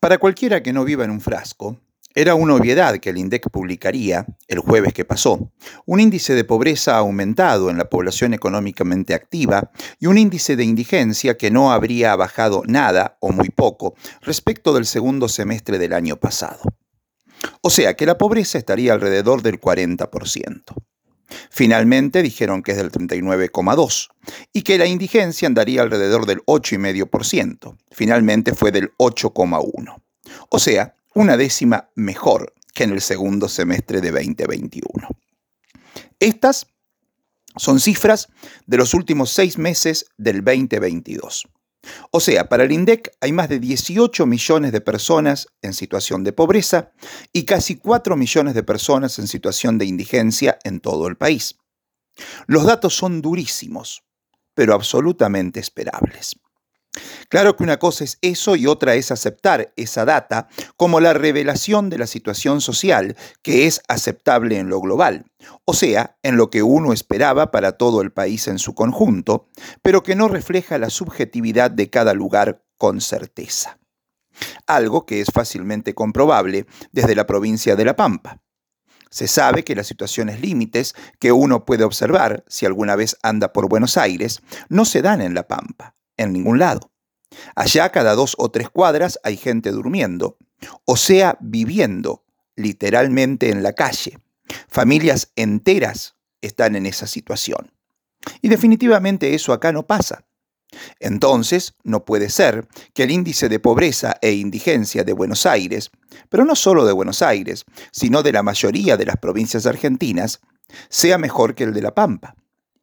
Para cualquiera que no viva en un frasco, era una obviedad que el INDEC publicaría, el jueves que pasó, un índice de pobreza aumentado en la población económicamente activa y un índice de indigencia que no habría bajado nada o muy poco respecto del segundo semestre del año pasado. O sea que la pobreza estaría alrededor del 40%. Finalmente dijeron que es del 39,2% y que la indigencia andaría alrededor del 8,5%. Finalmente fue del 8,1%. O sea, una décima mejor que en el segundo semestre de 2021. Estas son cifras de los últimos seis meses del 2022. O sea, para el INDEC hay más de 18 millones de personas en situación de pobreza y casi 4 millones de personas en situación de indigencia en todo el país. Los datos son durísimos, pero absolutamente esperables. Claro que una cosa es eso y otra es aceptar esa data como la revelación de la situación social que es aceptable en lo global, o sea, en lo que uno esperaba para todo el país en su conjunto, pero que no refleja la subjetividad de cada lugar con certeza. Algo que es fácilmente comprobable desde la provincia de La Pampa. Se sabe que las situaciones límites que uno puede observar si alguna vez anda por Buenos Aires no se dan en La Pampa en ningún lado. Allá cada dos o tres cuadras hay gente durmiendo, o sea, viviendo literalmente en la calle. Familias enteras están en esa situación. Y definitivamente eso acá no pasa. Entonces, no puede ser que el índice de pobreza e indigencia de Buenos Aires, pero no solo de Buenos Aires, sino de la mayoría de las provincias argentinas, sea mejor que el de La Pampa.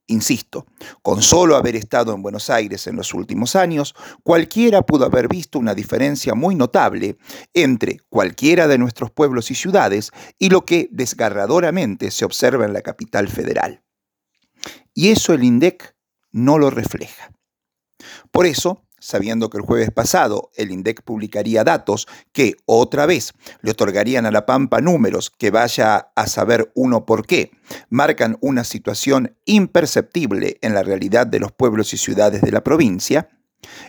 Insisto, con solo haber estado en Buenos Aires en los últimos años, cualquiera pudo haber visto una diferencia muy notable entre cualquiera de nuestros pueblos y ciudades y lo que desgarradoramente se observa en la capital federal. Y eso el INDEC no lo refleja. Por eso, sabiendo que el jueves pasado el INDEC publicaría datos que otra vez le otorgarían a la Pampa números que vaya a saber uno por qué, marcan una situación imperceptible en la realidad de los pueblos y ciudades de la provincia,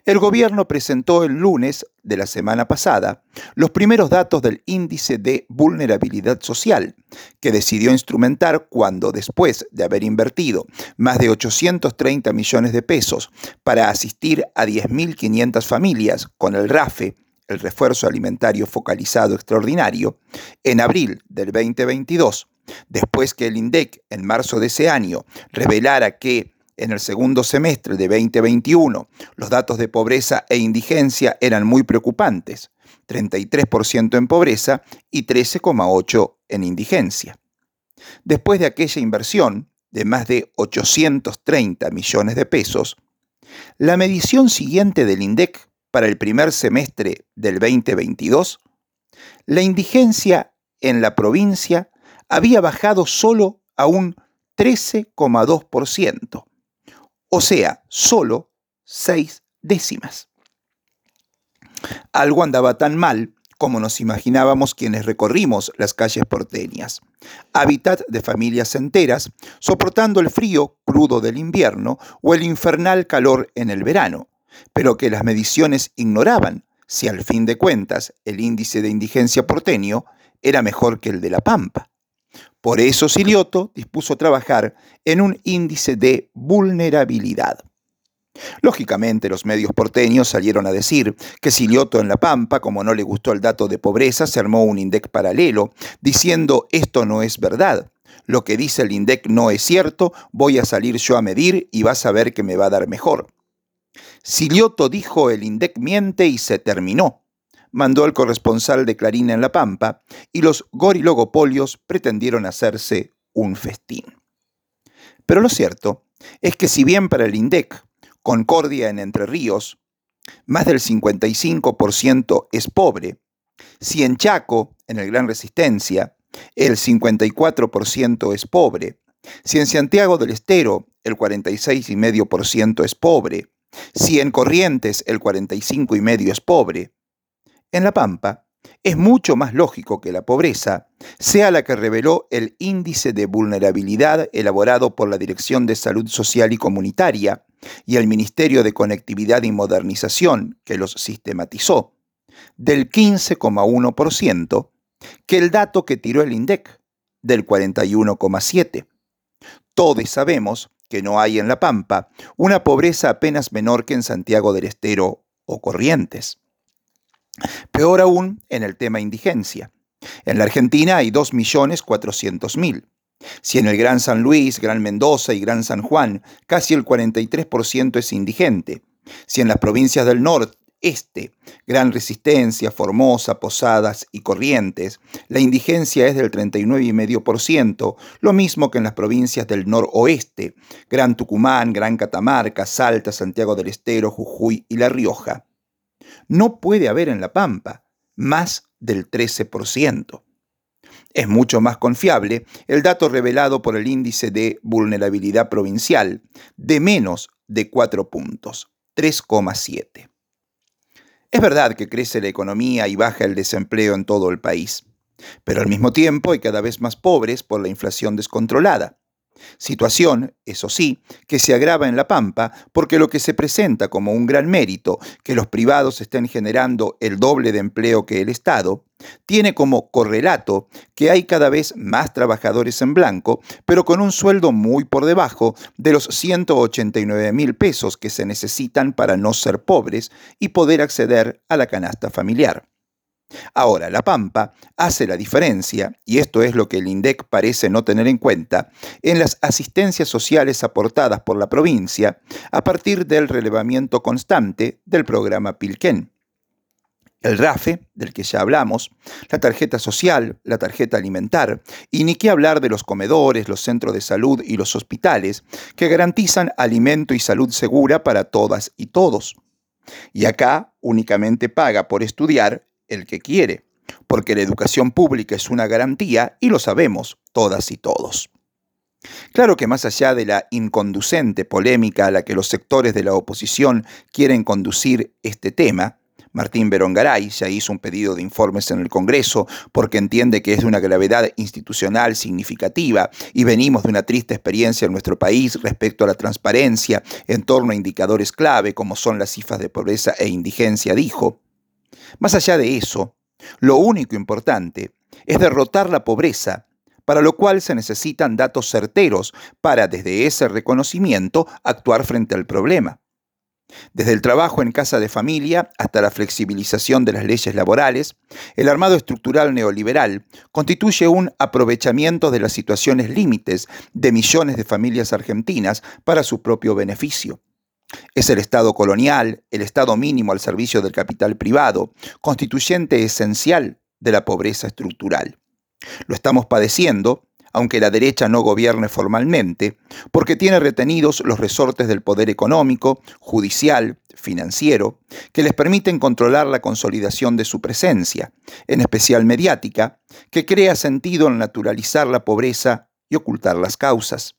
el gobierno presentó el lunes de la semana pasada los primeros datos del índice de vulnerabilidad social, que decidió instrumentar cuando, después de haber invertido más de 830 millones de pesos para asistir a 10.500 familias con el RAFE, el refuerzo alimentario focalizado extraordinario, en abril del 2022, después que el INDEC en marzo de ese año revelara que en el segundo semestre de 2021, los datos de pobreza e indigencia eran muy preocupantes, 33% en pobreza y 13,8% en indigencia. Después de aquella inversión de más de 830 millones de pesos, la medición siguiente del INDEC para el primer semestre del 2022, la indigencia en la provincia había bajado solo a un 13,2%, o sea, solo seis décimas. Algo andaba tan mal como nos imaginábamos quienes recorrimos las calles porteñas, hábitat de familias enteras, soportando el frío crudo del invierno o el infernal calor en el verano, pero que las mediciones ignoraban si al fin de cuentas el índice de indigencia porteño era mejor que el de La Pampa. Por eso Silioto dispuso trabajar en un índice de vulnerabilidad. Lógicamente, los medios porteños salieron a decir que Silioto en La Pampa, como no le gustó el dato de pobreza, se armó un INDEC paralelo, diciendo esto no es verdad. Lo que dice el INDEC no es cierto, voy a salir yo a medir y vas a ver que me va a dar mejor. Silioto dijo el INDEC miente y se terminó mandó al corresponsal de Clarín en La Pampa y los gorilogopolios pretendieron hacerse un festín. Pero lo cierto es que si bien para el INDEC, Concordia en Entre Ríos, más del 55% es pobre, si en Chaco, en el Gran Resistencia, el 54% es pobre, si en Santiago del Estero el 46,5% es pobre, si en Corrientes el 45,5% es pobre, en La Pampa, es mucho más lógico que la pobreza sea la que reveló el índice de vulnerabilidad elaborado por la Dirección de Salud Social y Comunitaria y el Ministerio de Conectividad y Modernización, que los sistematizó, del 15,1% que el dato que tiró el INDEC, del 41,7%. Todos sabemos que no hay en La Pampa una pobreza apenas menor que en Santiago del Estero o Corrientes. Peor aún en el tema indigencia. En la Argentina hay 2.400.000. Si en el Gran San Luis, Gran Mendoza y Gran San Juan casi el 43% es indigente, si en las provincias del norte este, Gran Resistencia, Formosa, Posadas y Corrientes, la indigencia es del 39,5%, lo mismo que en las provincias del noroeste, Gran Tucumán, Gran Catamarca, Salta, Santiago del Estero, Jujuy y La Rioja. No puede haber en La Pampa más del 13%. Es mucho más confiable el dato revelado por el índice de vulnerabilidad provincial, de menos de 4 puntos, 3,7. Es verdad que crece la economía y baja el desempleo en todo el país, pero al mismo tiempo hay cada vez más pobres por la inflación descontrolada. Situación, eso sí, que se agrava en La Pampa porque lo que se presenta como un gran mérito, que los privados estén generando el doble de empleo que el Estado, tiene como correlato que hay cada vez más trabajadores en blanco, pero con un sueldo muy por debajo de los 189 mil pesos que se necesitan para no ser pobres y poder acceder a la canasta familiar. Ahora, La Pampa hace la diferencia, y esto es lo que el INDEC parece no tener en cuenta, en las asistencias sociales aportadas por la provincia a partir del relevamiento constante del programa Pilquén. El RAFE, del que ya hablamos, la tarjeta social, la tarjeta alimentar, y ni qué hablar de los comedores, los centros de salud y los hospitales, que garantizan alimento y salud segura para todas y todos. Y acá únicamente paga por estudiar el que quiere, porque la educación pública es una garantía y lo sabemos todas y todos. Claro que más allá de la inconducente polémica a la que los sectores de la oposición quieren conducir este tema, Martín Berongaray ya hizo un pedido de informes en el Congreso porque entiende que es de una gravedad institucional significativa y venimos de una triste experiencia en nuestro país respecto a la transparencia en torno a indicadores clave como son las cifras de pobreza e indigencia, dijo. Más allá de eso, lo único importante es derrotar la pobreza, para lo cual se necesitan datos certeros para, desde ese reconocimiento, actuar frente al problema. Desde el trabajo en casa de familia hasta la flexibilización de las leyes laborales, el armado estructural neoliberal constituye un aprovechamiento de las situaciones límites de millones de familias argentinas para su propio beneficio. Es el Estado colonial, el Estado mínimo al servicio del capital privado, constituyente esencial de la pobreza estructural. Lo estamos padeciendo, aunque la derecha no gobierne formalmente, porque tiene retenidos los resortes del poder económico, judicial, financiero, que les permiten controlar la consolidación de su presencia, en especial mediática, que crea sentido en naturalizar la pobreza y ocultar las causas.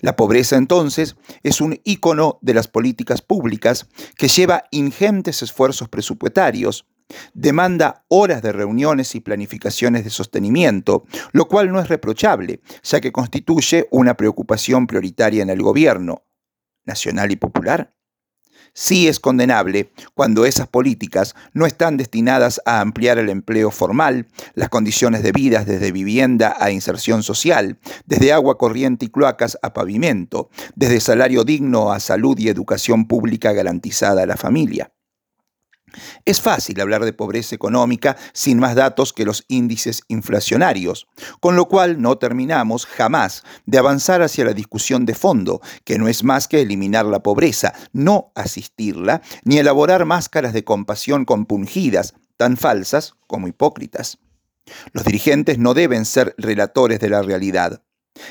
La pobreza entonces es un ícono de las políticas públicas que lleva ingentes esfuerzos presupuestarios, demanda horas de reuniones y planificaciones de sostenimiento, lo cual no es reprochable, ya que constituye una preocupación prioritaria en el gobierno, nacional y popular sí es condenable cuando esas políticas no están destinadas a ampliar el empleo formal, las condiciones de vida desde vivienda a inserción social, desde agua corriente y cloacas a pavimento, desde salario digno a salud y educación pública garantizada a la familia. Es fácil hablar de pobreza económica sin más datos que los índices inflacionarios, con lo cual no terminamos jamás de avanzar hacia la discusión de fondo, que no es más que eliminar la pobreza, no asistirla, ni elaborar máscaras de compasión compungidas, tan falsas como hipócritas. Los dirigentes no deben ser relatores de la realidad.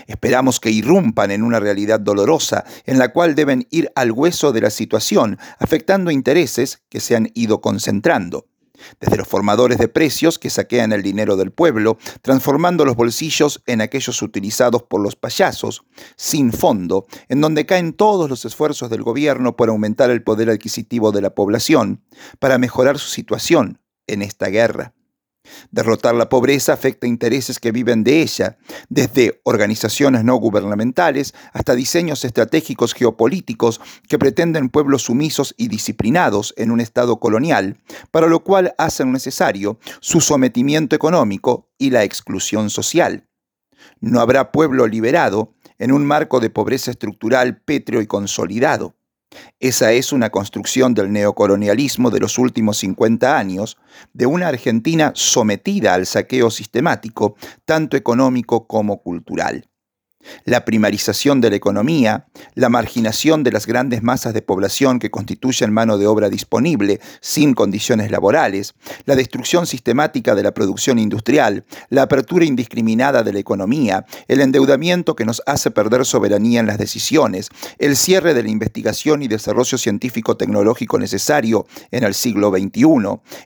Esperamos que irrumpan en una realidad dolorosa en la cual deben ir al hueso de la situación, afectando intereses que se han ido concentrando. Desde los formadores de precios que saquean el dinero del pueblo, transformando los bolsillos en aquellos utilizados por los payasos, sin fondo, en donde caen todos los esfuerzos del gobierno por aumentar el poder adquisitivo de la población, para mejorar su situación en esta guerra. Derrotar la pobreza afecta intereses que viven de ella, desde organizaciones no gubernamentales hasta diseños estratégicos geopolíticos que pretenden pueblos sumisos y disciplinados en un Estado colonial, para lo cual hacen necesario su sometimiento económico y la exclusión social. No habrá pueblo liberado en un marco de pobreza estructural pétreo y consolidado. Esa es una construcción del neocolonialismo de los últimos 50 años, de una Argentina sometida al saqueo sistemático, tanto económico como cultural la primarización de la economía, la marginación de las grandes masas de población que constituyen mano de obra disponible sin condiciones laborales, la destrucción sistemática de la producción industrial, la apertura indiscriminada de la economía, el endeudamiento que nos hace perder soberanía en las decisiones, el cierre de la investigación y desarrollo científico-tecnológico necesario en el siglo XXI,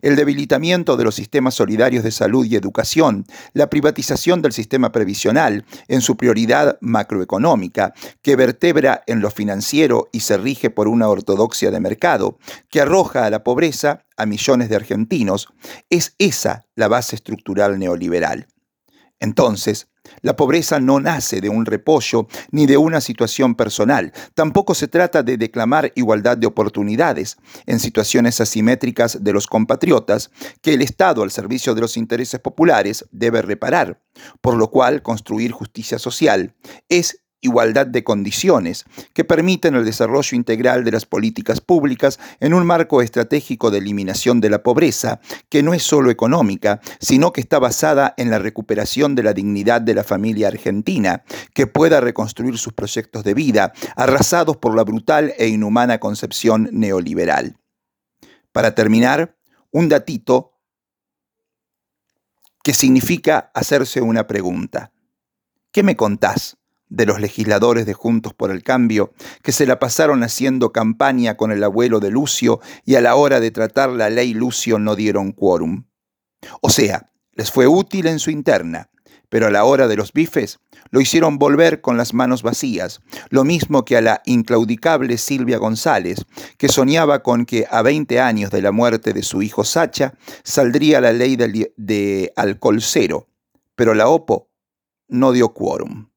el debilitamiento de los sistemas solidarios de salud y educación, la privatización del sistema previsional en su prioridad macroeconómica que vertebra en lo financiero y se rige por una ortodoxia de mercado, que arroja a la pobreza a millones de argentinos, es esa la base estructural neoliberal. Entonces, la pobreza no nace de un repollo ni de una situación personal. Tampoco se trata de declamar igualdad de oportunidades en situaciones asimétricas de los compatriotas que el Estado al servicio de los intereses populares debe reparar, por lo cual construir justicia social es igualdad de condiciones que permiten el desarrollo integral de las políticas públicas en un marco estratégico de eliminación de la pobreza, que no es solo económica, sino que está basada en la recuperación de la dignidad de la familia argentina, que pueda reconstruir sus proyectos de vida, arrasados por la brutal e inhumana concepción neoliberal. Para terminar, un datito que significa hacerse una pregunta. ¿Qué me contás? De los legisladores de Juntos por el Cambio, que se la pasaron haciendo campaña con el abuelo de Lucio y a la hora de tratar la ley Lucio no dieron quórum. O sea, les fue útil en su interna, pero a la hora de los bifes lo hicieron volver con las manos vacías, lo mismo que a la inclaudicable Silvia González, que soñaba con que a 20 años de la muerte de su hijo Sacha saldría la ley de, alcohol cero, pero la OPO no dio quórum.